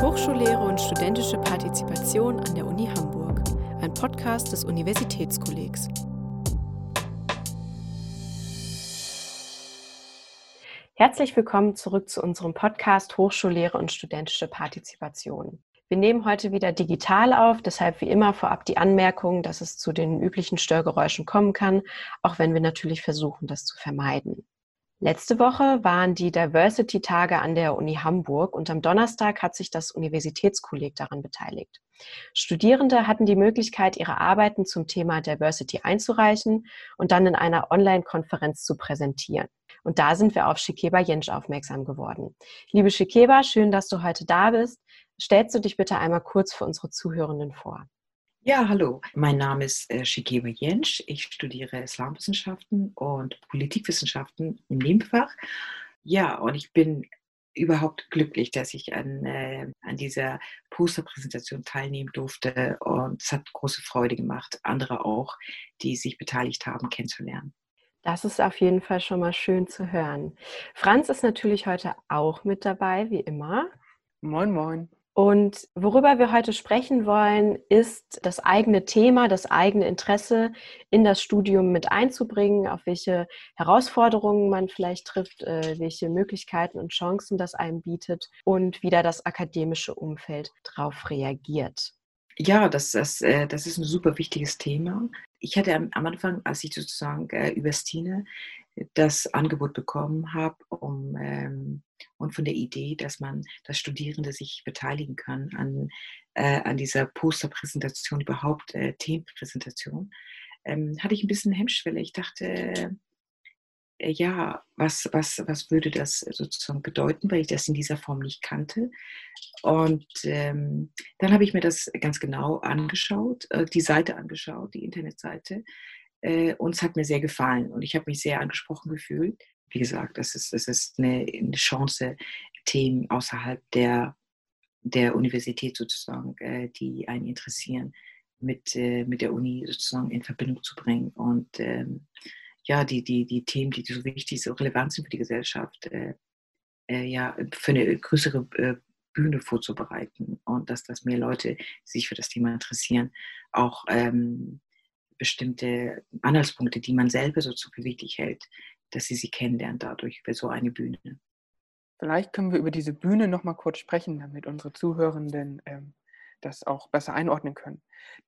Hochschullehre und studentische Partizipation an der Uni Hamburg, ein Podcast des Universitätskollegs. Herzlich willkommen zurück zu unserem Podcast Hochschullehre und studentische Partizipation. Wir nehmen heute wieder digital auf, deshalb wie immer vorab die Anmerkung, dass es zu den üblichen Störgeräuschen kommen kann, auch wenn wir natürlich versuchen, das zu vermeiden. Letzte Woche waren die Diversity-Tage an der Uni Hamburg und am Donnerstag hat sich das Universitätskolleg daran beteiligt. Studierende hatten die Möglichkeit, ihre Arbeiten zum Thema Diversity einzureichen und dann in einer Online-Konferenz zu präsentieren. Und da sind wir auf Shikeba Jensch aufmerksam geworden. Liebe Shikeba, schön, dass du heute da bist. Stellst du dich bitte einmal kurz für unsere Zuhörenden vor? Ja, hallo. Mein Name ist äh, Shikeba Jensch. Ich studiere Islamwissenschaften und Politikwissenschaften im Nebenfach. Ja, und ich bin überhaupt glücklich, dass ich an, äh, an dieser Posterpräsentation teilnehmen durfte. Und es hat große Freude gemacht, andere auch, die sich beteiligt haben, kennenzulernen. Das ist auf jeden Fall schon mal schön zu hören. Franz ist natürlich heute auch mit dabei, wie immer. Moin, moin. Und worüber wir heute sprechen wollen, ist das eigene Thema, das eigene Interesse in das Studium mit einzubringen, auf welche Herausforderungen man vielleicht trifft, äh, welche Möglichkeiten und Chancen das einem bietet und wie da das akademische Umfeld darauf reagiert. Ja, das, das, äh, das ist ein super wichtiges Thema. Ich hatte am, Anfang, als ich sozusagen äh, über Stine das Angebot bekommen habe, um, ähm, und von der Idee, dass man, dass Studierende sich beteiligen können an, äh, an dieser Posterpräsentation, überhaupt äh, Themenpräsentation, ähm, hatte ich ein bisschen Hemmschwelle. Ich dachte, äh, ja, was, was, was würde das sozusagen bedeuten, weil ich das in dieser Form nicht kannte. Und ähm, dann habe ich mir das ganz genau angeschaut, äh, die Seite angeschaut, die Internetseite äh, und es hat mir sehr gefallen und ich habe mich sehr angesprochen gefühlt. Wie gesagt, das ist, das ist eine, eine Chance, Themen außerhalb der, der Universität sozusagen, äh, die einen interessieren, mit, äh, mit der Uni sozusagen in Verbindung zu bringen. Und ähm, ja, die, die, die Themen, die so wichtig, so relevant sind für die Gesellschaft, äh, äh, ja, für eine größere äh, Bühne vorzubereiten und dass, dass mehr Leute sich für das Thema interessieren, auch ähm, bestimmte Anhaltspunkte, die man selber so für wichtig hält, dass sie sie kennenlernen dadurch über so eine Bühne. Vielleicht können wir über diese Bühne noch mal kurz sprechen, damit unsere Zuhörenden ähm, das auch besser einordnen können.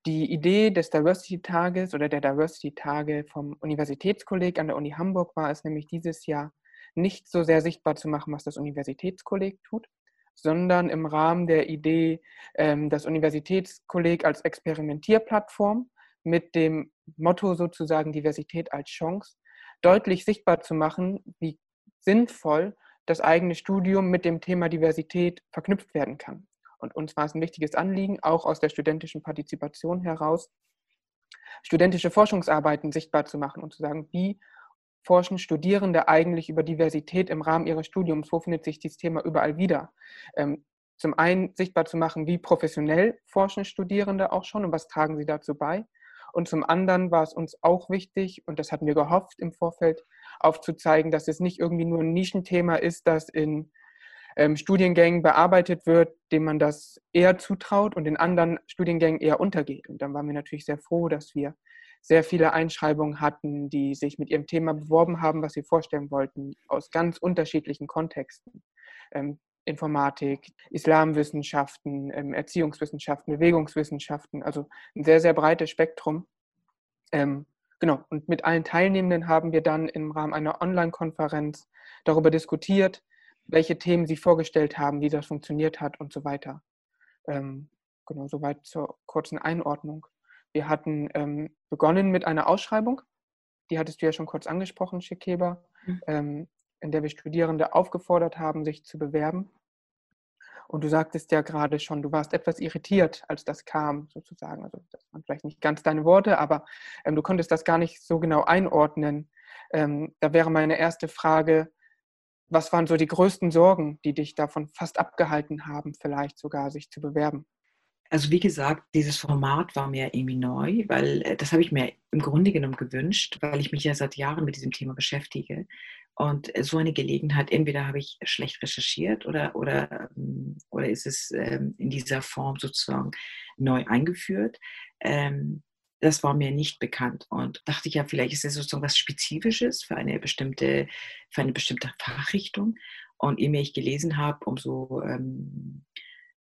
Die Idee des Diversity-Tages oder der Diversity-Tage vom Universitätskolleg an der Uni Hamburg war es nämlich dieses Jahr nicht so sehr sichtbar zu machen, was das Universitätskolleg tut, sondern im Rahmen der Idee, ähm, das Universitätskolleg als Experimentierplattform mit dem Motto sozusagen Diversität als Chance deutlich sichtbar zu machen, wie sinnvoll das eigene Studium mit dem Thema Diversität verknüpft werden kann. Und uns war es ein wichtiges Anliegen, auch aus der studentischen Partizipation heraus, studentische Forschungsarbeiten sichtbar zu machen und zu sagen, wie forschen Studierende eigentlich über Diversität im Rahmen ihres Studiums? Wo findet sich dieses Thema überall wieder? Ähm, zum einen sichtbar zu machen, wie professionell forschen Studierende auch schon und was tragen sie dazu bei? Und zum anderen war es uns auch wichtig, und das hatten wir gehofft im Vorfeld, aufzuzeigen, dass es nicht irgendwie nur ein Nischenthema ist, das in ähm, Studiengängen bearbeitet wird, dem man das eher zutraut und in anderen Studiengängen eher untergeht. Und dann waren wir natürlich sehr froh, dass wir sehr viele Einschreibungen hatten, die sich mit ihrem Thema beworben haben, was sie vorstellen wollten, aus ganz unterschiedlichen Kontexten. Ähm, Informatik, Islamwissenschaften, ähm, Erziehungswissenschaften, Bewegungswissenschaften, also ein sehr, sehr breites Spektrum. Ähm, genau, und mit allen Teilnehmenden haben wir dann im Rahmen einer Online-Konferenz darüber diskutiert, welche Themen sie vorgestellt haben, wie das funktioniert hat und so weiter. Ähm, genau, soweit zur kurzen Einordnung. Wir hatten ähm, begonnen mit einer Ausschreibung, die hattest du ja schon kurz angesprochen, Shekeba. Mhm. In der wir Studierende aufgefordert haben, sich zu bewerben. Und du sagtest ja gerade schon, du warst etwas irritiert, als das kam, sozusagen. Also das waren vielleicht nicht ganz deine Worte, aber ähm, du konntest das gar nicht so genau einordnen. Ähm, da wäre meine erste Frage, was waren so die größten Sorgen, die dich davon fast abgehalten haben, vielleicht sogar sich zu bewerben? Also wie gesagt, dieses Format war mir irgendwie neu, weil äh, das habe ich mir im Grunde genommen gewünscht, weil ich mich ja seit Jahren mit diesem Thema beschäftige Und so eine Gelegenheit, entweder habe ich schlecht recherchiert oder, oder, ähm, oder ist es ähm, in dieser Form sozusagen neu eingeführt. Ähm, das war mir nicht bekannt und dachte ich ja, vielleicht ist es sozusagen was Spezifisches für eine bestimmte, für eine bestimmte Fachrichtung. Und je mehr ich gelesen habe, umso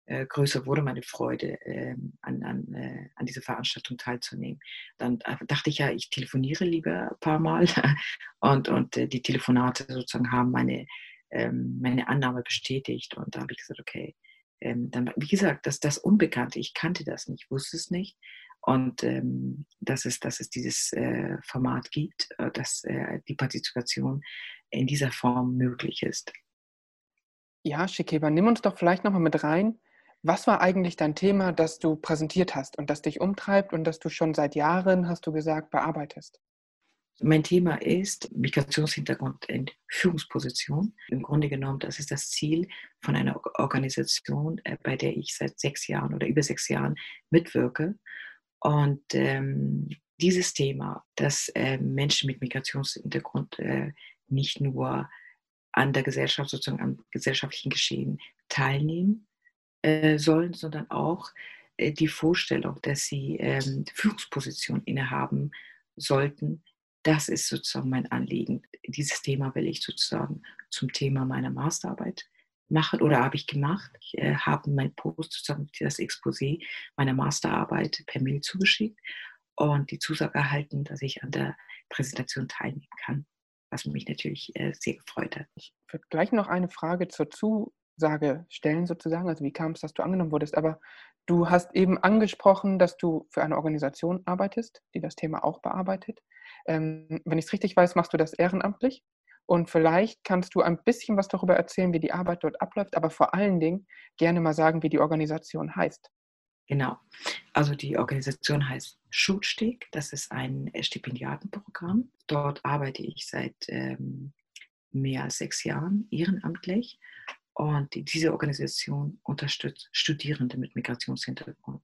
äh, größer wurde meine Freude, äh, an, an, äh, an dieser Veranstaltung teilzunehmen. Dann äh, dachte ich ja, ich telefoniere lieber ein paar Mal und, und äh, die Telefonate sozusagen haben meine, ähm, meine Annahme bestätigt. Und da habe ich gesagt, okay, ähm, dann, wie gesagt, das, das Unbekannte, ich kannte das nicht, wusste es nicht. Und ähm, dass, es, dass es dieses äh, Format gibt, dass die Partizipation in dieser Form möglich ist. Ja, Schikeba, nimm uns doch vielleicht nochmal mit rein. Was war eigentlich dein Thema, das du präsentiert hast und das dich umtreibt und das du schon seit Jahren, hast du gesagt, bearbeitest? Mein Thema ist Migrationshintergrund in Führungsposition. Im Grunde genommen, das ist das Ziel von einer Organisation, äh, bei der ich seit sechs Jahren oder über sechs Jahren mitwirke. Und ähm, dieses Thema, dass äh, Menschen mit Migrationshintergrund äh, nicht nur an der Gesellschaft, sozusagen am gesellschaftlichen Geschehen teilnehmen, äh, sollen, sondern auch äh, die Vorstellung, dass sie ähm, Führungsposition innehaben sollten. Das ist sozusagen mein Anliegen. Dieses Thema will ich sozusagen zum Thema meiner Masterarbeit machen oder habe ich gemacht. Ich äh, habe mein Post, sozusagen das Exposé meiner Masterarbeit per Mail zugeschickt und die Zusage erhalten, dass ich an der Präsentation teilnehmen kann, was mich natürlich äh, sehr gefreut hat. Ich würde gleich noch eine Frage zur Zu Zusage stellen sozusagen? Also wie kam es, dass du angenommen wurdest? Aber du hast eben angesprochen, dass du für eine Organisation arbeitest, die das Thema auch bearbeitet. Ähm, wenn ich es richtig weiß, machst du das ehrenamtlich. Und vielleicht kannst du ein bisschen was darüber erzählen, wie die Arbeit dort abläuft, aber vor allen Dingen gerne mal sagen, wie die Organisation heißt. Genau. Also die Organisation heißt Schutsteg. Das ist ein Stipendiatenprogramm. Dort arbeite ich seit ähm, mehr als sechs Jahren ehrenamtlich und diese Organisation unterstützt Studierende mit Migrationshintergrund.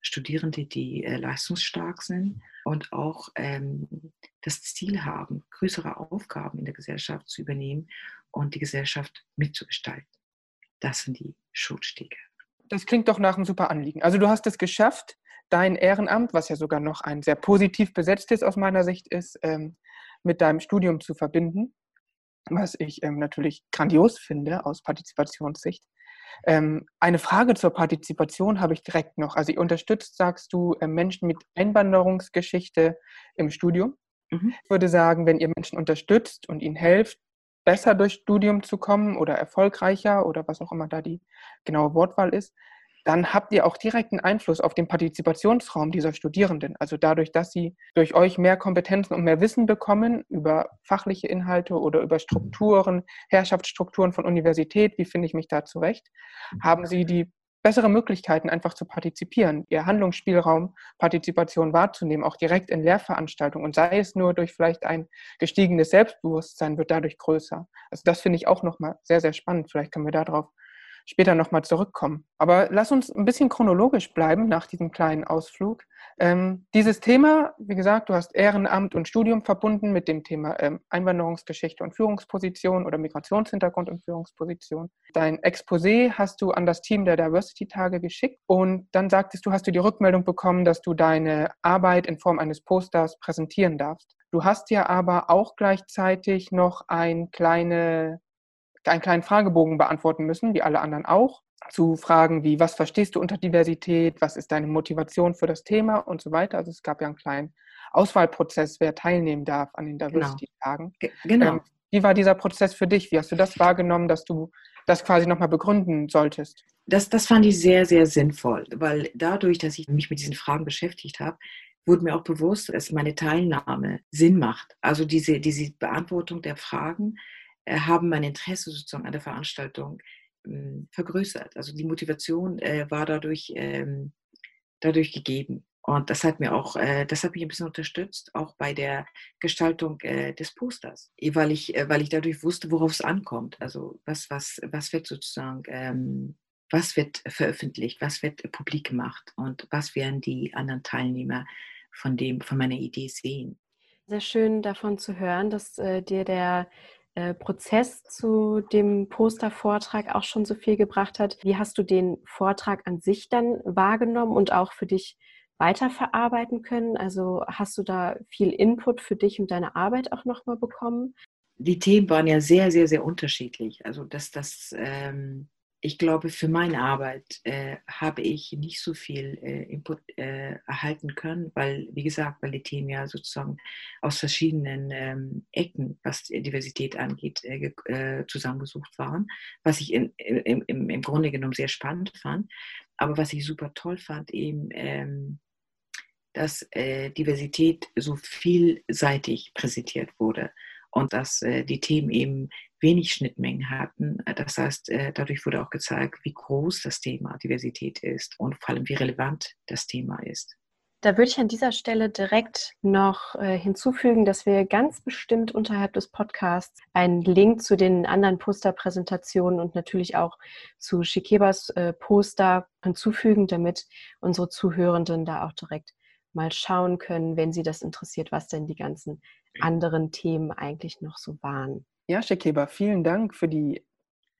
Studierende, die äh, leistungsstark sind und auch ähm, das Ziel haben, größere Aufgaben in der Gesellschaft zu übernehmen und die Gesellschaft mitzugestalten. Das sind die Schutzstege. Das klingt doch nach einem super Anliegen. Also du hast es geschafft, dein Ehrenamt, was ja sogar noch ein sehr positiv besetztes aus meiner Sicht ist, ähm, mit deinem Studium zu verbinden was ich ähm, natürlich grandios finde aus Partizipationssicht. Ähm, eine Frage zur Partizipation habe ich direkt noch. Also, ihr unterstützt, sagst du, äh, Menschen mit Einwanderungsgeschichte im Studium. Mhm. Ich würde sagen, wenn ihr Menschen unterstützt und ihnen helft, besser durchs Studium zu kommen oder erfolgreicher oder was auch immer da die genaue Wortwahl ist, dann habt ihr auch direkten Einfluss auf den Partizipationsraum dieser Studierenden. Also dadurch, dass sie durch euch mehr Kompetenzen und mehr Wissen bekommen über fachliche Inhalte oder über Strukturen, Herrschaftsstrukturen von Universität, wie finde ich mich da zurecht, haben sie die bessere Möglichkeiten, einfach zu partizipieren, ihr Handlungsspielraum, Partizipation wahrzunehmen, auch direkt in Lehrveranstaltungen und sei es nur durch vielleicht ein gestiegenes Selbstbewusstsein, wird dadurch größer. Also das finde ich auch nochmal sehr, sehr spannend. Vielleicht können wir darauf später nochmal zurückkommen. Aber lass uns ein bisschen chronologisch bleiben nach diesem kleinen Ausflug. Ähm, dieses Thema, wie gesagt, du hast Ehrenamt und Studium verbunden mit dem Thema ähm, Einwanderungsgeschichte und Führungsposition oder Migrationshintergrund und Führungsposition. Dein Exposé hast du an das Team der Diversity-Tage geschickt und dann sagtest du, hast du die Rückmeldung bekommen, dass du deine Arbeit in Form eines Posters präsentieren darfst. Du hast ja aber auch gleichzeitig noch ein kleine einen kleinen Fragebogen beantworten müssen, wie alle anderen auch, zu Fragen wie, was verstehst du unter Diversität, was ist deine Motivation für das Thema und so weiter. Also es gab ja einen kleinen Auswahlprozess, wer teilnehmen darf an den genau. Diversity-Tagen. Genau. Ähm, wie war dieser Prozess für dich? Wie hast du das wahrgenommen, dass du das quasi nochmal begründen solltest? Das, das fand ich sehr, sehr sinnvoll, weil dadurch, dass ich mich mit diesen Fragen beschäftigt habe, wurde mir auch bewusst, dass meine Teilnahme Sinn macht. Also diese, diese Beantwortung der Fragen haben mein Interesse sozusagen an der Veranstaltung ähm, vergrößert. Also die Motivation äh, war dadurch, ähm, dadurch gegeben. Und das hat mir auch, äh, das hat mich ein bisschen unterstützt, auch bei der Gestaltung des Posters, weil ich, weil ich dadurch wusste, worauf es ankommt. Also was, was, was wird sozusagen, ähm, was wird veröffentlicht, was wird publik gemacht und was werden die anderen Teilnehmer von dem, von meiner Idee sehen. Sehr schön davon zu hören, dass äh, dir der äh, Prozess zu dem Postervortrag auch schon so viel gebracht hat. Wie hast du den Vortrag an sich dann wahrgenommen und auch für dich weiterverarbeiten können? Also hast du da viel Input für dich und deine Arbeit auch nochmal bekommen? Die Themen waren ja sehr, sehr, sehr unterschiedlich. Also dass das ähm ich glaube, für meine Arbeit äh, habe ich nicht so viel äh, Input äh, erhalten können, weil, wie gesagt, weil die Themen ja sozusagen aus verschiedenen ähm, Ecken, was Diversität angeht, äh, äh, zusammengesucht waren, was ich in, im, im, im, Grunde genommen sehr spannend fand. Aber was ich super toll fand, eben, ähm, dass äh, Diversität so vielseitig präsentiert wurde und dass die Themen eben wenig Schnittmengen hatten. Das heißt, äh, dadurch wurde auch gezeigt, wie groß das Thema Diversität ist und vor allem, wie relevant das Thema ist. Da würde ich an dieser Stelle direkt noch äh, hinzufügen, dass wir ganz bestimmt unterhalb des Podcasts einen Link zu den anderen Posterpräsentationen und natürlich auch zu Shikebas äh, Poster hinzufügen, damit unsere Zuhörenden da auch direkt mal schauen können, wenn sie das interessiert, was denn die ganzen anderen Themen eigentlich noch so waren. Ja, Shekeba, vielen Dank für die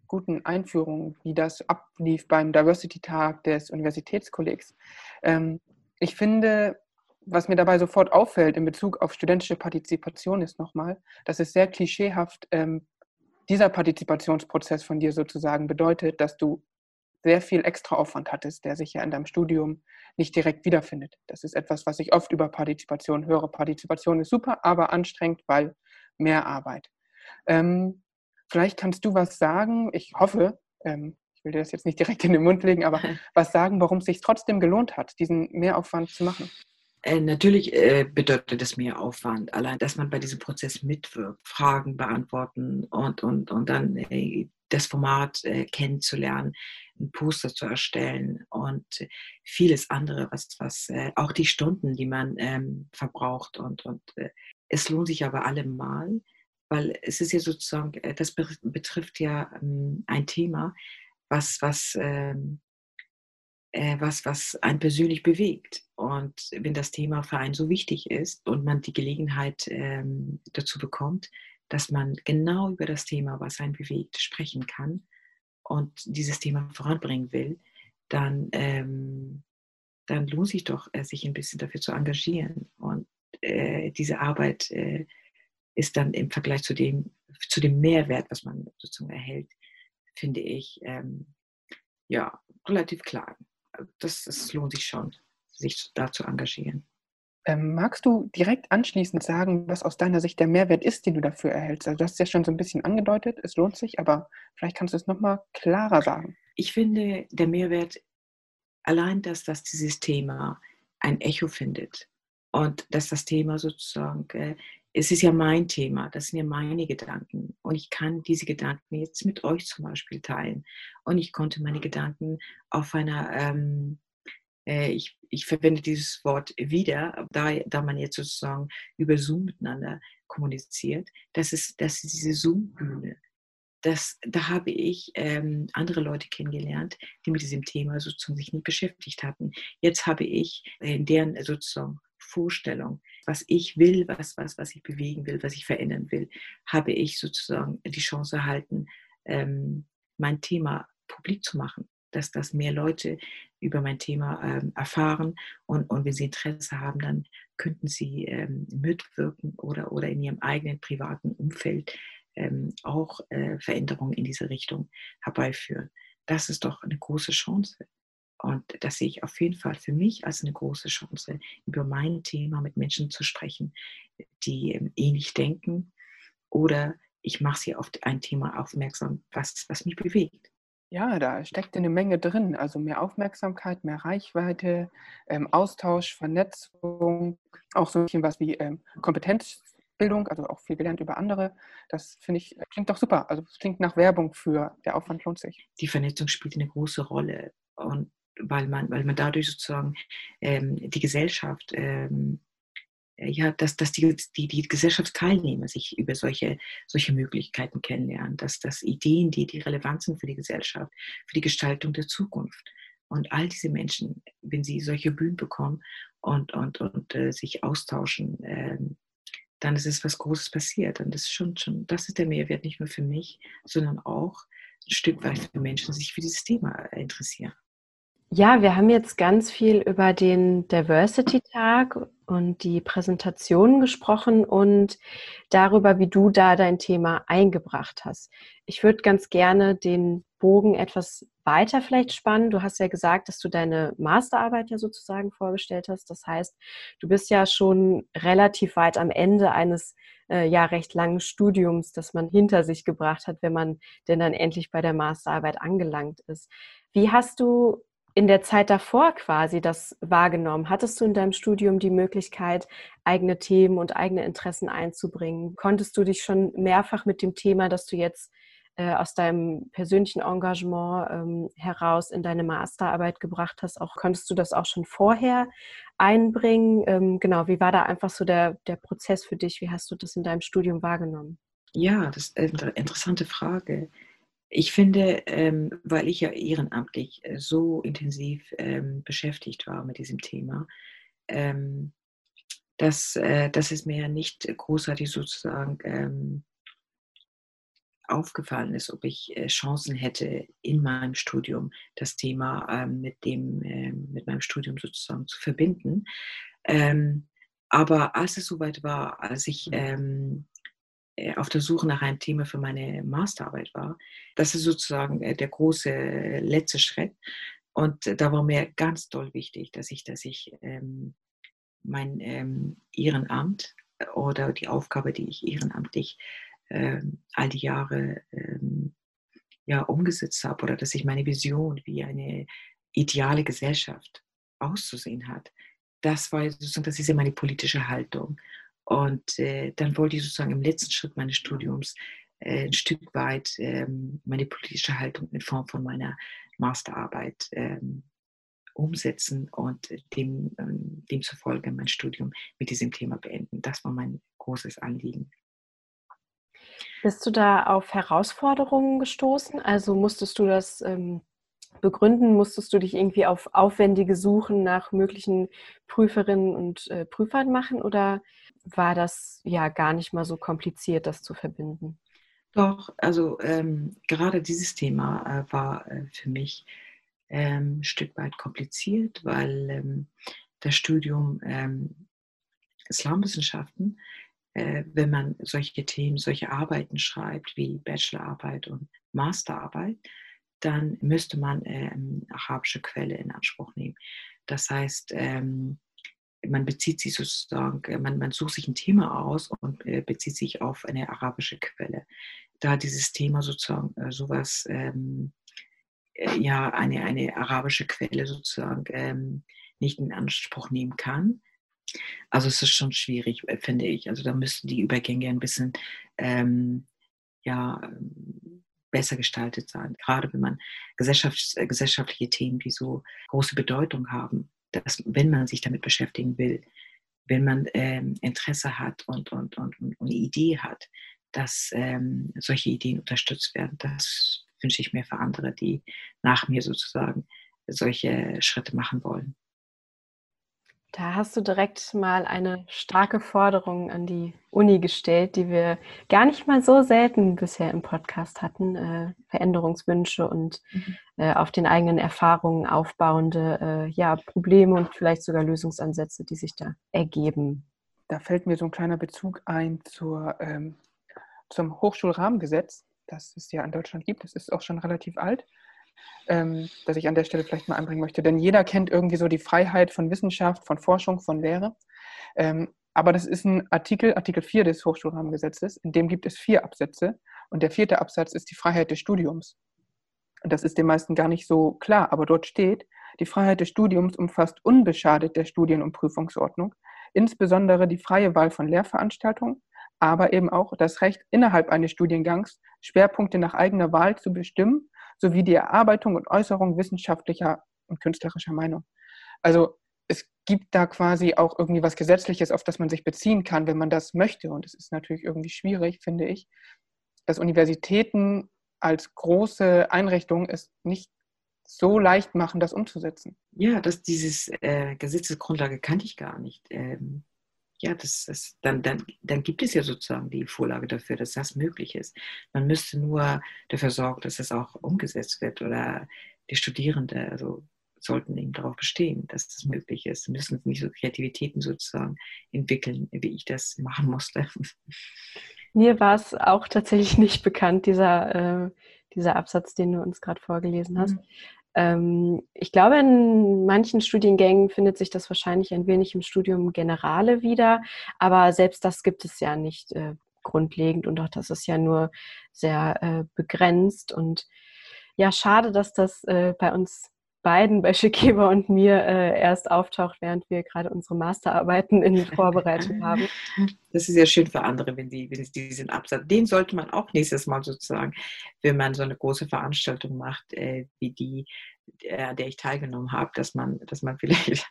guten Einführungen, wie das ablief beim Diversity-Tag des Universitätskollegs. Ähm, ich finde, was mir dabei sofort auffällt in Bezug auf studentische Partizipation ist nochmal, dass es sehr klischeehaft ähm, dieser Partizipationsprozess von dir sozusagen bedeutet, dass du sehr viel extra Aufwand hattest, der sich ja in deinem Studium nicht direkt wiederfindet. Das ist etwas, was ich oft über Partizipation höre. Partizipation ist super, aber anstrengend, weil mehr Arbeit. Ähm, vielleicht kannst du was sagen, ich hoffe, ähm, ich will dir das jetzt nicht direkt in den Mund legen, aber was sagen, warum es sich trotzdem gelohnt hat, diesen Mehraufwand zu machen. Äh, natürlich äh, bedeutet das mehr Aufwand, allein, dass man bei diesem Prozess mitwirkt, Fragen beantworten und, und, und dann äh, das Format äh, kennenzulernen, ein Poster zu erstellen und vieles andere, was, was äh, auch die Stunden, die man ähm, verbraucht und, und äh, es lohnt sich aber allemal weil es ist ja sozusagen, äh, das betrifft ja ähm, ein Thema, was, was, ähm, äh, was, was einen persönlich bewegt. Und wenn das Thema für einen so wichtig ist und man die Gelegenheit ähm, dazu bekommt, dass man genau über das Thema, was einen bewegt, sprechen kann und dieses Thema voranbringen will, dann, ähm, dann lohnt sich doch, äh, sich ein bisschen dafür zu engagieren und äh, diese Arbeit äh, ist dann im Vergleich zu dem, zu dem Mehrwert, was man sozusagen erhält, finde ich, ähm, ja, relativ klar. Das, das lohnt sich schon, sich da zu engagieren. Ähm, magst du direkt anschließend sagen, was aus deiner Sicht der Mehrwert ist, den du dafür erhältst? Also du hast es ja schon so ein bisschen angedeutet, es lohnt sich, aber vielleicht kannst du es nochmal klarer sagen. Ich finde, der Mehrwert allein, dass, dass dieses Thema ein Echo findet und dass das Thema sozusagen äh, es ist ja mein Thema, das sind ja meine Gedanken. Und ich kann diese Gedanken jetzt mit euch zum Beispiel teilen. Und ich konnte meine Gedanken auf einer, ähm, äh, ich, ich verwende dieses Wort wieder, da, da man jetzt sozusagen über Zoom miteinander kommuniziert, das ist, das ist diese Zoom-Bühne. Das, da habe ich ähm, andere Leute kennengelernt, die mit diesem Thema sozusagen sich nicht beschäftigt hatten. Jetzt habe ich in deren sozusagen Vorstellung, was ich will, was, was, was ich bewegen will, was ich verändern will, habe ich sozusagen die Chance erhalten, ähm, mein Thema publik zu machen, dass das mehr Leute über mein Thema ähm, erfahren und, und wenn sie Interesse haben, dann könnten sie ähm, mitwirken oder, oder in ihrem eigenen privaten Umfeld ähm, auch äh, Veränderungen in diese Richtung herbeiführen. Das ist doch eine große Chance. Und das sehe ich auf jeden Fall für mich als eine große Chance, über mein Thema mit Menschen zu sprechen, die ähm, ähnlich denken. Oder ich mache sie auf ein Thema aufmerksam, was, was mich bewegt. Ja, da steckt eine Menge drin. Also mehr Aufmerksamkeit, mehr Reichweite, ähm, Austausch, Vernetzung, auch so ein bisschen was wie ähm, Kompetenzbildung, also auch viel gelernt über andere. Das finde ich, klingt doch super. Also klingt nach Werbung für der Aufwand lohnt sich. Die Vernetzung spielt eine große Rolle. Und weil man, weil man dadurch sozusagen ähm, die Gesellschaft, ähm, ja, dass, dass die, die, die Gesellschaftsteilnehmer sich über solche, solche Möglichkeiten kennenlernen, dass, dass Ideen, die, die relevant sind für die Gesellschaft, für die Gestaltung der Zukunft. Und all diese Menschen, wenn sie solche Bühnen bekommen und, und, und äh, sich austauschen, ähm, dann ist es was Großes passiert. Und das ist schon, schon, das ist der Mehrwert nicht nur für mich, sondern auch ein Stück weit für Menschen, die sich für dieses Thema interessieren. Ja, wir haben jetzt ganz viel über den Diversity-Tag und die Präsentation gesprochen und darüber, wie du da dein Thema eingebracht hast. Ich würde ganz gerne den Bogen etwas weiter vielleicht spannen. Du hast ja gesagt, dass du deine Masterarbeit ja sozusagen vorgestellt hast. Das heißt, du bist ja schon relativ weit am Ende eines äh, ja recht langen Studiums, das man hinter sich gebracht hat, wenn man denn dann endlich bei der Masterarbeit angelangt ist. Wie hast du in der Zeit davor quasi das wahrgenommen? Hattest du in deinem Studium die Möglichkeit, eigene Themen und eigene Interessen einzubringen? Konntest du dich schon mehrfach mit dem Thema, das du jetzt äh, aus deinem persönlichen Engagement ähm, heraus in deine Masterarbeit gebracht hast, auch konntest du das auch schon vorher einbringen? Ähm, genau, wie war da einfach so der, der Prozess für dich? Wie hast du das in deinem Studium wahrgenommen? Ja, das ist eine interessante Frage. Ich finde, ähm, weil ich ja ehrenamtlich äh, so intensiv ähm, beschäftigt war mit diesem Thema, ähm, dass, äh, dass es mir ja nicht großartig sozusagen ähm, aufgefallen ist, ob ich äh, Chancen hätte, in meinem Studium das Thema ähm, mit, dem, ähm, mit meinem Studium sozusagen zu verbinden. aber als es soweit war, als ich äh, auf der Suche nach einem Thema für meine Masterarbeit war. Das ist sozusagen äh, der große äh, letzte Schritt. Und da war mir ganz doll wichtig, dass ich, dass ich ähm, mein ähm, Ehrenamt oder die Aufgabe, die ich ehrenamtlich ähm, all die Jahre ähm, ja, umgesetzt habe oder dass ich meine Vision, wie eine ideale Gesellschaft auszusehen hat, das war sozusagen, das ist ja meine politische Haltung. Und äh, dann wollte ich sozusagen im letzten Schritt meines Studiums äh, ein Stück weit ähm, meine politische Haltung in Form von meiner Masterarbeit ähm, umsetzen und dem, ähm, demzufolge mein Studium mit diesem Thema beenden. Das war mein großes Anliegen. Bist du da auf Herausforderungen gestoßen? Also musstest du das ähm, begründen? Musstest du dich irgendwie auf aufwendige Suchen nach möglichen Prüferinnen und äh, Prüfern machen oder war das ja gar nicht mal so kompliziert, das zu verbinden. Doch, also ähm, gerade dieses Thema äh, war äh, für mich ähm, ein Stück weit kompliziert, weil ähm, das Studium ähm, Islamwissenschaften, äh, wenn man solche Themen, solche Arbeiten schreibt wie Bachelorarbeit und Masterarbeit, dann müsste man ähm, arabische Quelle in Anspruch nehmen. Das heißt, ähm, man bezieht sich sozusagen, äh, man, man sucht sich ein Thema aus und äh, bezieht sich auf eine arabische Quelle. Da dieses Thema sozusagen äh, sowas, ähm, äh, ja, eine, eine arabische Quelle sozusagen ähm, nicht in Anspruch nehmen kann. Also es ist schon schwierig, äh, finde ich. Also da müssten die Übergänge ein bisschen ähm, ja, besser gestaltet sein. Gerade wenn man gesellschafts äh, gesellschaftliche Themen, die so große Bedeutung haben, dass wenn man sich damit beschäftigen will, wenn man ähm, Interesse hat und, und, und, und, eine Idee hat, dass ähm, solche Ideen unterstützt werden, das wünsche ich mir für andere, die nach mir sozusagen solche Schritte machen wollen. Da hast du direkt mal eine starke Forderung an die Uni gestellt, die wir gar nicht mal so selten bisher im Podcast hatten. Äh, Veränderungswünsche und mhm. äh, auf den eigenen Erfahrungen aufbauende äh, ja, Probleme und vielleicht sogar Lösungsansätze, die sich da ergeben. Da fällt mir so ein kleiner Bezug ein zur, ähm, zum Hochschulrahmengesetz, das es ja in Deutschland gibt. Das ist auch schon relativ alt ähm, das ich an der Stelle vielleicht mal anbringen möchte. Denn jeder kennt irgendwie so die Freiheit von Wissenschaft, von Forschung, von Lehre. Ähm, aber das ist ein Artikel, Artikel 4 des Hochschulrahmengesetzes, in dem gibt es vier Absätze. Und der vierte Absatz ist die Freiheit des Studiums. Und das ist den meisten gar nicht so klar, aber dort steht, die Freiheit des Studiums umfasst unbeschadet der Studien- und Prüfungsordnung, insbesondere die freie Wahl von Lehrveranstaltungen, aber eben auch das Recht, innerhalb eines Studiengangs Schwerpunkte nach eigener Wahl zu bestimmen sowie die Erarbeitung und Äußerung wissenschaftlicher und künstlerischer Meinung. Also es gibt da quasi auch irgendwie was Gesetzliches, auf das man sich beziehen kann, wenn man das möchte. Und es ist natürlich irgendwie schwierig, finde ich, dass Universitäten als große Einrichtungen es nicht so leicht machen, das umzusetzen. Ja, dass dieses äh, Gesetzesgrundlage kannte ich gar nicht. Ähm, ja, das, das, dann, dann, dann gibt es ja sozusagen die Vorlage dafür, dass das möglich ist. Man müsste nur dafür sorgen, dass es auch umgesetzt wird oder die Studierenden also sollten eben darauf bestehen, dass das möglich ist. Sie müssen nicht so Kreativitäten sozusagen entwickeln, wie ich das machen musste. Mir war es auch tatsächlich nicht bekannt, dieser, äh, dieser Absatz, den du uns gerade vorgelesen hast. Mhm. Ähm, ich glaube, in manchen Studiengängen findet sich das wahrscheinlich ein wenig im Studium Generale wieder, aber selbst das gibt es ja nicht äh, grundlegend und auch das ist ja nur sehr äh, begrenzt und ja, schade, dass das äh, bei uns beiden, bei Schickeber und mir, äh, erst auftaucht, während wir gerade unsere Masterarbeiten in Vorbereitung haben. Das ist ja schön für andere, wenn die, wenn sie diesen Absatz, den sollte man auch nächstes Mal sozusagen, wenn man so eine große Veranstaltung macht, äh, wie die, an der ich teilgenommen habe, dass man, dass man vielleicht,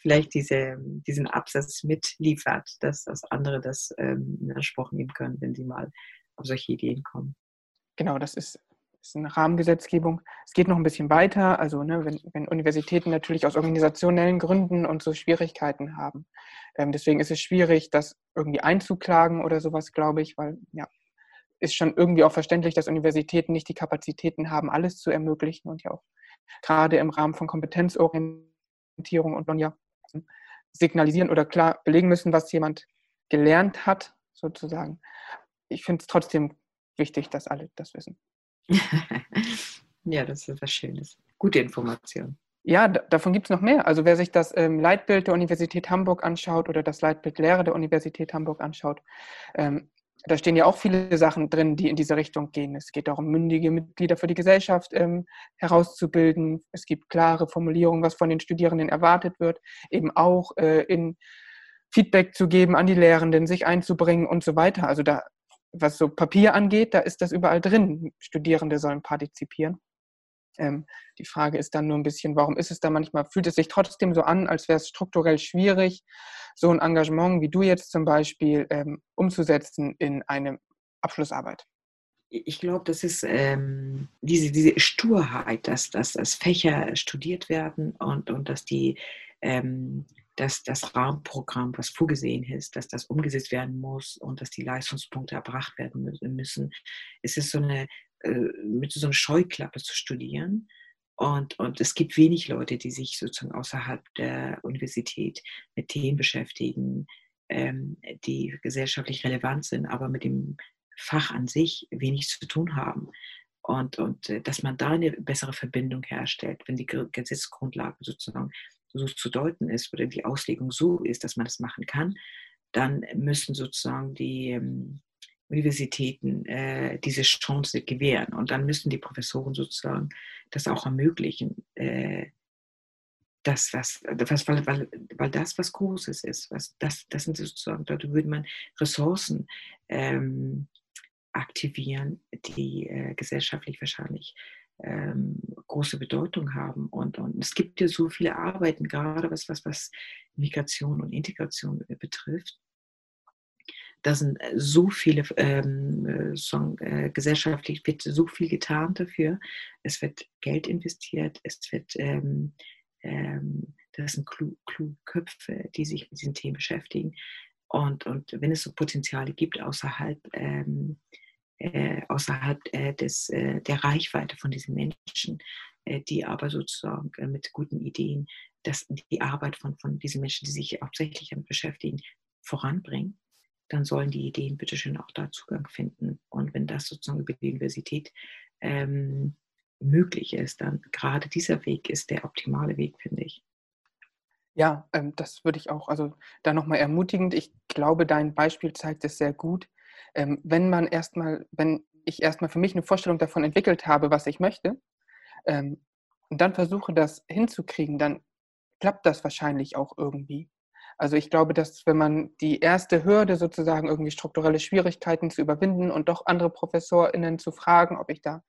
vielleicht diese, diesen Absatz mitliefert, dass, dass andere das ähm, in Anspruch nehmen können, wenn sie mal auf solche Ideen kommen. Genau, das ist ist eine Rahmengesetzgebung. Es geht noch ein bisschen weiter, also ne, wenn, wenn, Universitäten natürlich aus organisationellen Gründen und so Schwierigkeiten haben. Ähm, deswegen ist es schwierig, das irgendwie einzuklagen oder sowas, glaube ich, weil ja, ist schon irgendwie auch verständlich, dass Universitäten nicht die Kapazitäten haben, alles zu ermöglichen und ja auch gerade im Rahmen von Kompetenzorientierung und dann ja signalisieren oder klar belegen müssen, was jemand gelernt hat, sozusagen. Ich finde es trotzdem wichtig, dass alle das wissen. ja, das ist was Schönes. Gute Information. Ja, davon gibt es noch mehr. Also wer sich das ähm, Leitbild der Universität Hamburg anschaut oder das Leitbild Lehre der Universität Hamburg anschaut, ähm, da stehen ja auch viele Sachen drin, die in diese Richtung gehen. Es geht darum, mündige Mitglieder für die Gesellschaft ähm, herauszubilden. Es gibt klare Formulierungen, was von den Studierenden erwartet wird, eben auch äh, in Feedback zu geben an die Lehrenden, sich einzubringen und so weiter. Also da was so Papier angeht, da ist das überall drin. Studierende sollen partizipieren. Ähm, die Frage ist dann nur ein bisschen, warum ist es da manchmal, fühlt es sich trotzdem so an, als wäre es strukturell schwierig, so ein Engagement wie du jetzt zum Beispiel ähm, umzusetzen in eine Abschlussarbeit? Ich glaube, das ist ähm, diese, diese Sturheit, dass, dass, dass Fächer studiert werden und, und dass die ähm, dass das Rahmenprogramm, was vorgesehen ist, dass das umgesetzt werden muss und dass die Leistungspunkte erbracht werden müssen. Es ist so eine, äh, mit so einer Scheuklappe zu studieren. Und, und es gibt wenig Leute, die sich sozusagen außerhalb der Universität mit Themen beschäftigen, ähm, die gesellschaftlich relevant sind, aber mit dem Fach an sich wenig zu tun haben. Und, und äh, dass man da eine bessere Verbindung herstellt, wenn die Gesetzesgrundlage sozusagen so zu deuten ist oder die Auslegung so ist, dass man das machen kann, dann müssen sozusagen die ähm, Universitäten äh, diese Chance gewähren. Und dann müssen die Professoren sozusagen das auch ermöglichen, äh, das, was, was weil, weil, weil das was Großes ist. Was, das, das sind sozusagen, da würde man Ressourcen ähm, aktivieren, die äh, gesellschaftlich wahrscheinlich ähm, große Bedeutung haben. Und, und es gibt ja so viele Arbeiten, gerade was, was, was Migration und Integration betrifft. Da sind äh, so viele, ähm, äh, so, äh, gesellschaftlich wird so viel getan dafür. Es wird Geld investiert, es wird, ähm, ähm, das sind kluge Köpfe, die sich mit diesen Themen beschäftigen. Und, und wenn es so Potenziale gibt außerhalb ähm, äh, außerhalb äh, des, äh, der Reichweite von diesen Menschen, äh, die aber sozusagen äh, mit guten Ideen dass die Arbeit von, von diesen Menschen, die sich hauptsächlich damit beschäftigen, voranbringen, dann sollen die Ideen bitteschön auch da Zugang finden. Und wenn das sozusagen über die Universität ähm, möglich ist, dann gerade dieser Weg ist der optimale Weg, finde ich. Ja, ähm, das würde ich auch, also da nochmal ermutigend. Ich glaube, dein Beispiel zeigt es sehr gut ähm, wenn man erstmal, wenn ich erstmal für mich eine Vorstellung davon entwickelt habe, was ich möchte, ähm, und dann versuche, das hinzukriegen, dann klappt das wahrscheinlich auch irgendwie. Also ich glaube, dass wenn man die erste Hürde sozusagen irgendwie strukturelle Schwierigkeiten zu überwinden und doch andere ProfessorInnen zu fragen, ob ich da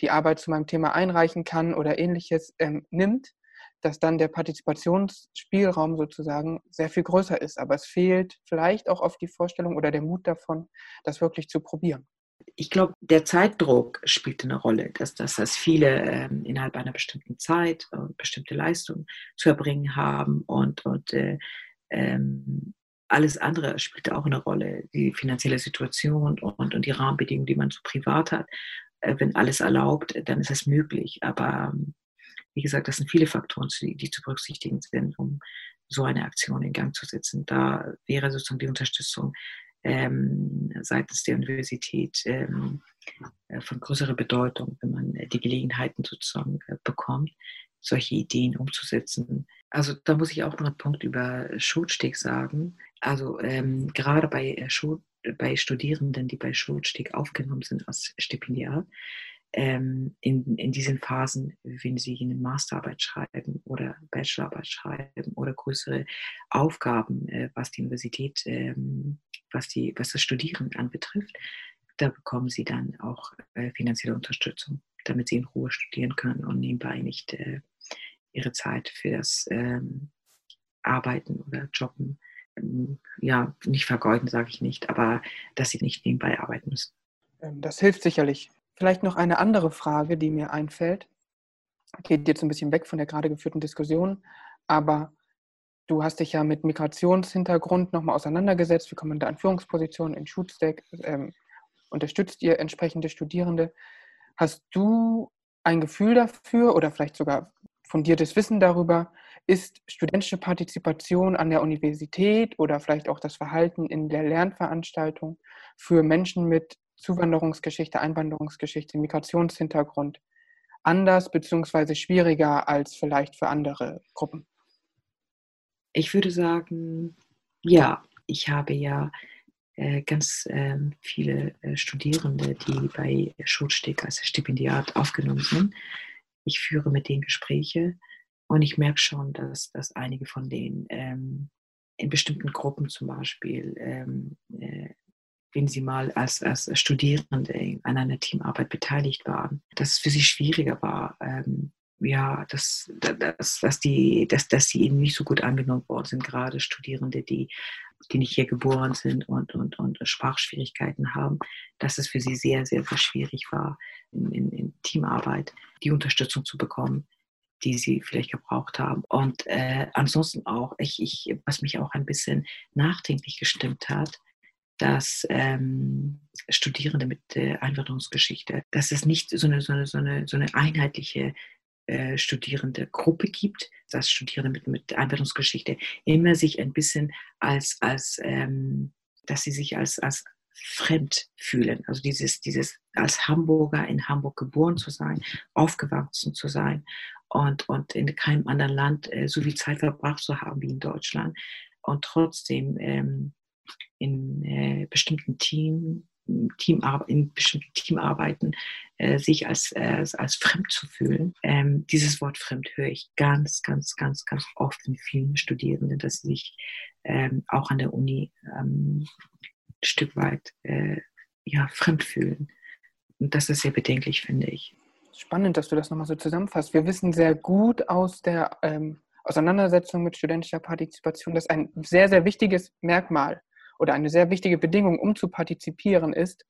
die Arbeit zu meinem Thema einreichen kann oder ähnliches ähm, nimmt, dass dann der Partizipationsspielraum sozusagen sehr viel größer ist. Aber es fehlt vielleicht auch auf die Vorstellung oder der Mut davon, das wirklich zu probieren. Ich glaube, der Zeitdruck spielt eine Rolle, dass, dass, dass viele ähm, innerhalb einer bestimmten Zeit äh, bestimmte Leistungen zu erbringen haben und, und äh, ähm, alles andere spielt auch eine Rolle, die finanzielle Situation und, und die Rahmenbedingungen, die man so privat hat. Äh, wenn alles erlaubt, dann ist es möglich. Aber ähm, wie gesagt, das sind viele Faktoren, die, zu berücksichtigen sind, um so eine Aktion in Gang zu setzen. Da wäre sozusagen die Unterstützung ähm, seitens der Universität ähm, äh, von größerer Bedeutung, wenn man die Gelegenheiten sozusagen äh, bekommt, solche Ideen umzusetzen. Also da muss ich auch noch einen Punkt über Schulsteg sagen. Also ähm, gerade bei, äh, bei Studierenden, die bei Schulsteg aufgenommen sind als Stipendiat, ähm, in, in diesen Phasen, wenn sie eine Masterarbeit schreiben oder Bachelorarbeit schreiben oder größere Aufgaben, äh, was die Universität, ähm, was, die, was das Studieren anbetrifft, da bekommen sie dann auch äh, finanzielle Unterstützung, damit sie in Ruhe studieren können und nebenbei nicht äh, ihre Zeit für das ähm, Arbeiten oder Jobben, ähm, ja, nicht vergeuden, sage ich nicht, aber dass sie nicht nebenbei arbeiten müssen. Ähm, das hilft sicherlich. Vielleicht noch eine andere Frage, die mir einfällt. Geht jetzt ein bisschen weg von der gerade geführten Diskussion, aber du hast dich ja mit Migrationshintergrund nochmal auseinandergesetzt. Wie kommt man da in Führungspositionen in Shootstack? Ähm, unterstützt ihr entsprechende Studierende? Hast du ein Gefühl dafür oder vielleicht sogar fundiertes Wissen darüber, ist studentische Partizipation an der Universität oder vielleicht auch das Verhalten in der Lernveranstaltung für Menschen mit Zuwanderungsgeschichte, Einwanderungsgeschichte, Migrationshintergrund anders bzw. schwieriger als vielleicht für andere Gruppen? Ich würde sagen, ja, ich habe ja äh, ganz äh, viele äh, Studierende, die bei Schulsteg als Stipendiat aufgenommen sind. Ich führe mit denen Gespräche und ich merke schon, dass, dass einige von denen ähm, in bestimmten Gruppen zum Beispiel ähm, äh, wenn sie mal als, als Studierende an einer Teamarbeit beteiligt waren, dass es für sie schwieriger war, ähm, ja, dass, dass, dass, die, dass, dass sie eben nicht so gut angenommen worden sind, gerade Studierende, die, die nicht hier geboren sind und, und, und Sprachschwierigkeiten haben, dass es für sie sehr, sehr, sehr schwierig war, in, in, in Teamarbeit die Unterstützung zu bekommen, die sie vielleicht gebraucht haben. Und äh, ansonsten auch, ich, ich, was mich auch ein bisschen nachdenklich gestimmt hat, dass ähm, Studierende mit äh, Einwanderungsgeschichte, dass es nicht so eine, so eine, so eine, so eine einheitliche äh, studierende Gruppe gibt, dass Studierende mit, mit Einwanderungsgeschichte immer sich ein bisschen als, als ähm, dass sie sich als, als fremd fühlen. Also dieses, dieses als Hamburger in Hamburg geboren zu sein, aufgewachsen zu sein und, und in keinem anderen Land äh, so viel Zeit verbracht zu haben wie in Deutschland und trotzdem ähm, in äh, bestimmten Team, Teamar in bestimmten Teamarbeiten äh, sich als, äh, als fremd zu fühlen. Ähm, dieses Wort fremd höre ich ganz, ganz, ganz, ganz oft in vielen Studierenden, dass sie sich ähm, auch an der Uni ähm, ein Stück weit äh, ja, fremd fühlen. Und das ist sehr bedenklich, finde ich. Spannend, dass du das nochmal so zusammenfasst. Wir wissen sehr gut aus der ähm, Auseinandersetzung mit studentischer Partizipation, dass ein sehr, sehr wichtiges Merkmal oder eine sehr wichtige Bedingung, um zu partizipieren, ist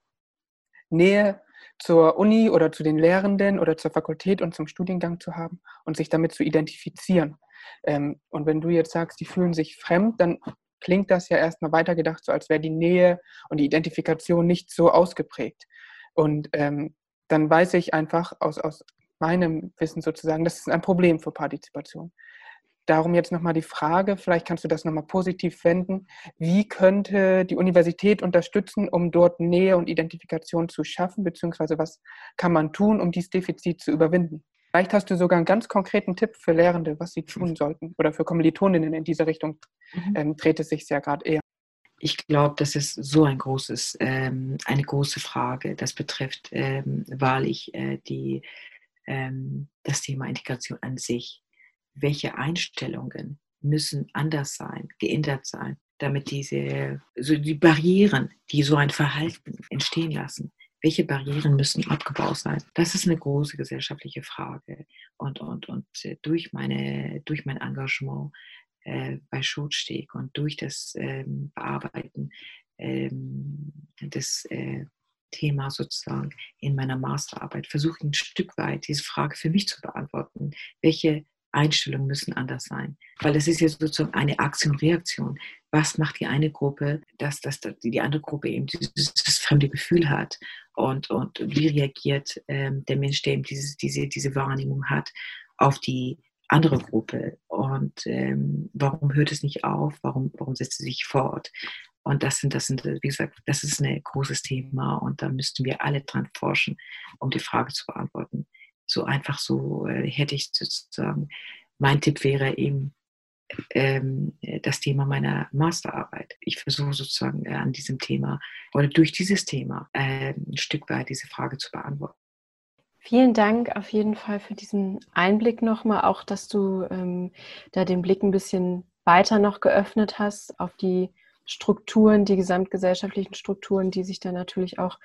Nähe zur Uni oder zu den Lehrenden oder zur Fakultät und zum Studiengang zu haben und sich damit zu identifizieren. Ähm, und wenn du jetzt sagst, die fühlen sich fremd, dann klingt das ja erstmal weitergedacht, so als wäre die Nähe und die Identifikation nicht so ausgeprägt. Und ähm, dann weiß ich einfach aus, aus meinem Wissen sozusagen, das ist ein Problem für Partizipation. Darum jetzt nochmal die Frage, vielleicht kannst du das nochmal positiv wenden. Wie könnte die Universität unterstützen, um dort Nähe und Identifikation zu schaffen, beziehungsweise was kann man tun, um dieses Defizit zu überwinden? Vielleicht hast du sogar einen ganz konkreten Tipp für Lehrende, was sie tun sollten oder für Kommilitoninnen in diese Richtung mhm. ähm, dreht es sich ja gerade eher. Ich glaube, das ist so ein großes, ähm, eine große Frage. Das betrifft ähm, wahrlich äh, die, ähm, das Thema Integration an sich welche Einstellungen müssen anders sein, geändert sein, damit diese, so die Barrieren, die so ein Verhalten entstehen lassen, welche Barrieren müssen abgebaut sein? Das ist eine große gesellschaftliche Frage. Und, und, und äh, durch, meine, durch mein Engagement äh, bei Schutsteg und durch das ähm, Bearbeiten ähm, des äh, Themas sozusagen in meiner Masterarbeit versuche ich ein Stück weit diese Frage für mich zu beantworten. Welche Einstellungen müssen anders sein. Weil es ist ja sozusagen eine Aktion-Reaktion. was macht die eine Gruppe, dass, dass die andere Gruppe eben dieses, dieses fremde Gefühl hat und, und wie reagiert ähm, der Mensch, der eben dieses, diese, diese Wahrnehmung hat, auf die andere Gruppe und ähm, warum hört es nicht auf, warum, warum setzt es sich fort. Und das sind, das sind, wie gesagt, das ist ein großes Thema und da müssten wir alle dran forschen, um die Frage zu beantworten. So einfach so äh, hätte ich sozusagen, mein Tipp wäre eben, ähm, das Thema meiner Masterarbeit. Ich versuche sozusagen äh, an diesem Thema oder durch dieses Thema äh, ein Stück weit diese Frage zu beantworten. Vielen Dank auf jeden Fall für diesen Einblick nochmal, auch dass du ähm, da den Blick ein bisschen weiter noch geöffnet hast auf die Strukturen, die gesamtgesellschaftlichen Strukturen, die sich dann natürlich auch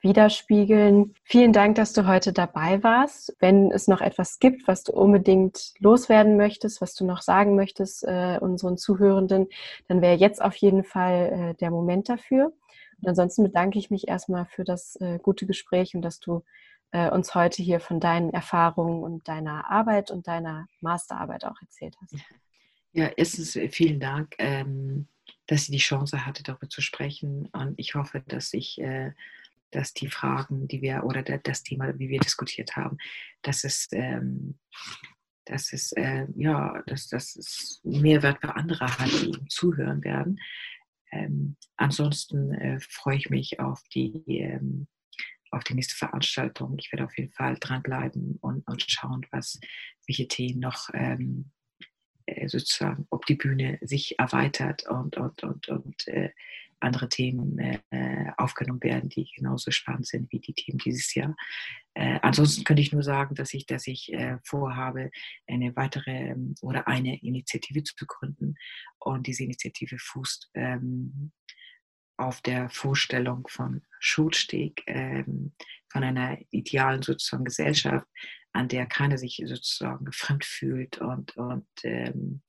widerspiegeln. Vielen Dank, dass du heute dabei warst. Wenn es noch etwas gibt, was du unbedingt loswerden möchtest, was du noch sagen möchtest äh, unseren Zuhörenden, dann wäre jetzt auf jeden Fall äh, der Moment dafür. Und ansonsten bedanke ich mich erstmal für das äh, gute Gespräch und dass du äh, uns heute hier von deinen Erfahrungen und deiner Arbeit und deiner Masterarbeit auch erzählt hast. Ja, erstens äh, vielen Dank. Ähm dass sie die Chance hatte, darüber zu sprechen. Und ich hoffe, dass ich, äh, dass die Fragen, die wir oder das Thema, wie wir diskutiert haben, dass es, ähm, dass es, äh, ja, dass, es Mehrwert für andere hat, die ihm zuhören werden. Ähm, ansonsten äh, freue ich mich auf die, ähm, auf die nächste Veranstaltung. Ich werde auf jeden Fall dranbleiben und, und schauen, was, welche Themen noch ähm, äh, sozusagen, ob die Bühne sich erweitert und, und, und, und äh, andere Themen äh, aufgenommen werden, die genauso spannend sind wie die Themen dieses Jahr. Äh, ansonsten könnte ich nur sagen, dass ich, dass ich äh, vorhabe, eine weitere ähm, oder eine Initiative zu gründen. Und diese Initiative fußt ähm, auf der Vorstellung von Schulsteg, ähm, von einer idealen sozusagen Gesellschaft, an der keiner sich sozusagen fremd fühlt und, und, ähm,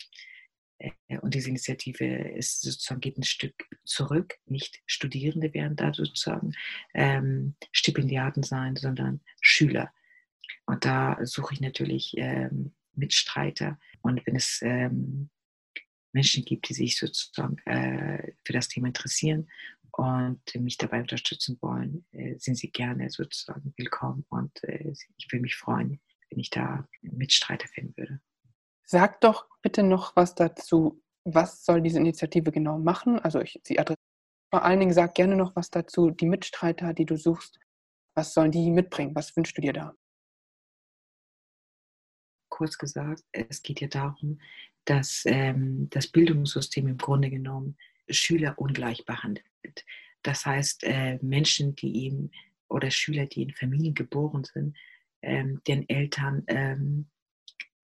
äh, und diese Initiative ist sozusagen geht ein Stück zurück. Nicht Studierende werden da sozusagen ähm, Stipendiaten sein, sondern Schüler. Und da suche ich natürlich ähm, Mitstreiter. Und wenn es ähm, Menschen gibt, die sich sozusagen äh, für das Thema interessieren und mich dabei unterstützen wollen, äh, sind Sie gerne sozusagen willkommen und äh, ich würde mich freuen, wenn ich da Mitstreiter finden würde. Sag doch bitte noch was dazu. Was soll diese Initiative genau machen? Also ich, sie adressiert vor allen Dingen, sag gerne noch was dazu. Die Mitstreiter, die du suchst, was sollen die mitbringen? Was wünschst du dir da? Kurz gesagt, es geht ja darum, dass ähm, das Bildungssystem im Grunde genommen Schüler ungleich behandelt. Das heißt, äh, Menschen, die eben oder Schüler, die in Familien geboren sind, ähm, den Eltern ähm,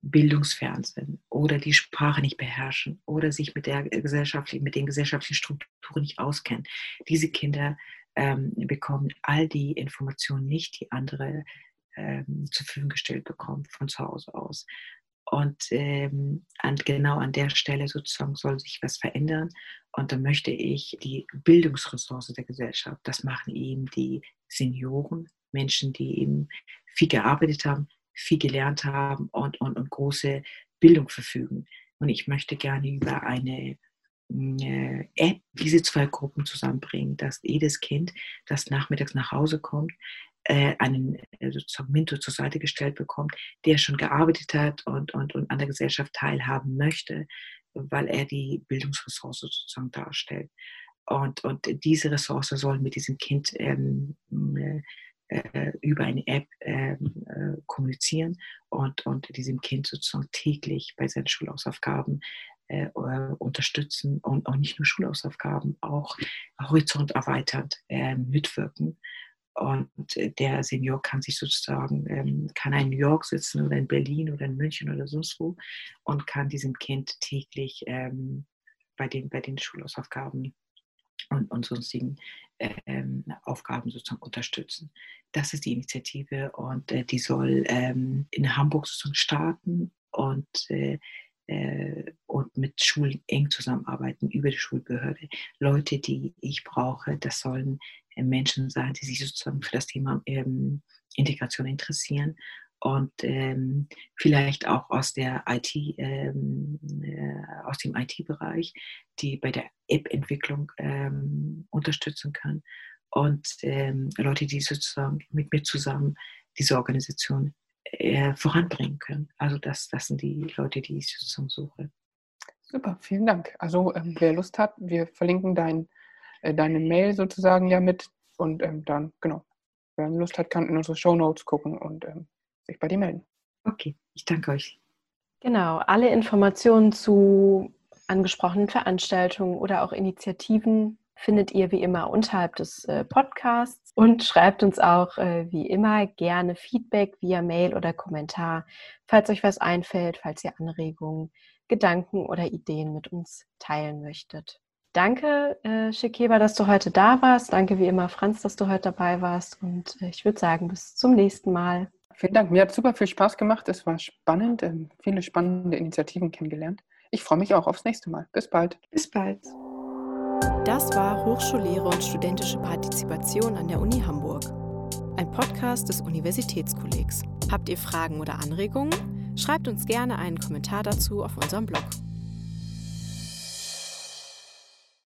bildungsfern sind oder die Sprache nicht beherrschen oder sich mit, der Gesellschaft, mit den gesellschaftlichen Strukturen nicht auskennen. Diese Kinder ähm, bekommen all die Informationen nicht, die andere zur Verfügung gestellt bekommen von zu Hause aus. Und ähm, an, genau an der Stelle sozusagen soll sich was verändern. Und da möchte ich die Bildungsressource der Gesellschaft, das machen eben die Senioren, Menschen, die eben viel gearbeitet haben, viel gelernt haben und, und, und große Bildung verfügen. Und ich möchte gerne über eine App diese zwei Gruppen zusammenbringen, dass jedes Kind, das nachmittags nach Hause kommt, äh, einen äh, sozusagen Mentor zur Seite gestellt bekommt, der schon gearbeitet hat und, und, und an der Gesellschaft teilhaben möchte, weil er die Bildungsressource sozusagen darstellt. Und, und diese Ressource soll mit diesem Kind ähm, äh, über eine App ähm, äh, kommunizieren und, und diesem Kind sozusagen täglich bei seinen Schulhausaufgaben äh, unterstützen und auch nicht nur Schulhausaufgaben, auch Horizont erweitert äh, mitwirken. Und der Senior kann sich sozusagen, ähm, kann in New York sitzen oder in Berlin oder in München oder sonst wo und kann diesem Kind täglich ähm, bei, den, bei den Schulhausaufgaben und, und sonstigen ähm, Aufgaben sozusagen unterstützen. Das ist die Initiative und äh, die soll ähm, in Hamburg sozusagen starten und, äh, äh, und mit Schulen eng zusammenarbeiten über die Schulbehörde. Leute, die ich brauche, das sollen äh, Menschen sein, die sich sozusagen für das Thema ähm, Integration interessieren und ähm, vielleicht auch aus der IT, ähm, äh, aus dem IT-Bereich, die bei der App-Entwicklung ähm, unterstützen kann und ähm, Leute, die sozusagen mit mir zusammen diese Organisation äh, voranbringen können. Also das, das sind die Leute, die ich sozusagen suche. Super, vielen Dank. Also ähm, wer Lust hat, wir verlinken dein, äh, deine Mail sozusagen ja mit und ähm, dann, genau, wer Lust hat, kann in unsere Show Notes gucken und ähm, sich bei dir melden. Okay, ich danke euch. Genau, alle Informationen zu angesprochenen Veranstaltungen oder auch Initiativen findet ihr wie immer unterhalb des äh, Podcasts und schreibt uns auch äh, wie immer gerne Feedback via Mail oder Kommentar, falls euch was einfällt, falls ihr Anregungen, Gedanken oder Ideen mit uns teilen möchtet. Danke, äh, Shekeba, dass du heute da warst. Danke wie immer, Franz, dass du heute dabei warst. Und äh, ich würde sagen, bis zum nächsten Mal. Vielen Dank. Mir hat super viel Spaß gemacht. Es war spannend, ähm, viele spannende Initiativen kennengelernt. Ich freue mich auch aufs nächste Mal. Bis bald. Bis bald. Das war Hochschullehre und studentische Partizipation an der Uni Hamburg. Ein Podcast des Universitätskollegs. Habt ihr Fragen oder Anregungen? Schreibt uns gerne einen Kommentar dazu auf unserem Blog.